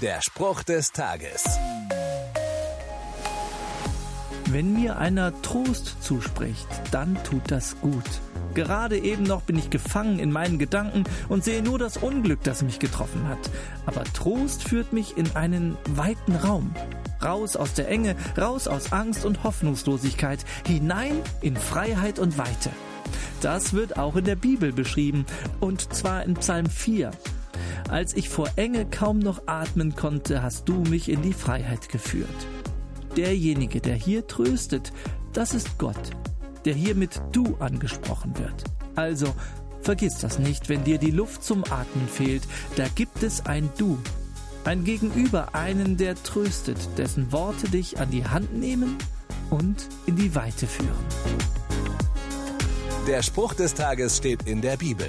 Der Spruch des Tages. Wenn mir einer Trost zuspricht, dann tut das gut. Gerade eben noch bin ich gefangen in meinen Gedanken und sehe nur das Unglück, das mich getroffen hat. Aber Trost führt mich in einen weiten Raum. Raus aus der Enge, raus aus Angst und Hoffnungslosigkeit, hinein in Freiheit und Weite. Das wird auch in der Bibel beschrieben, und zwar in Psalm 4. Als ich vor Enge kaum noch atmen konnte, hast du mich in die Freiheit geführt. Derjenige, der hier tröstet, das ist Gott, der hier mit du angesprochen wird. Also, vergiss das nicht, wenn dir die Luft zum Atmen fehlt, da gibt es ein Du, ein Gegenüber, einen, der tröstet, dessen Worte dich an die Hand nehmen und in die Weite führen. Der Spruch des Tages steht in der Bibel.